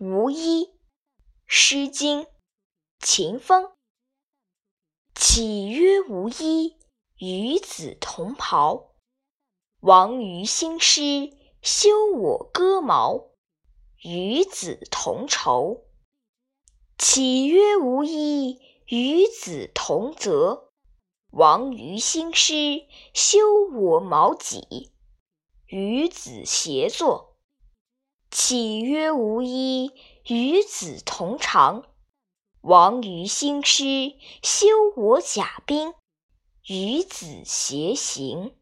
无衣。《诗经·秦风》岂曰无衣，与子同袍。王于兴师，修我戈矛，与子同仇。岂曰无衣，与子同泽。王于兴师，修我矛戟，与子偕作。岂曰无衣，与子同裳。王于兴师，修我甲兵，与子偕行。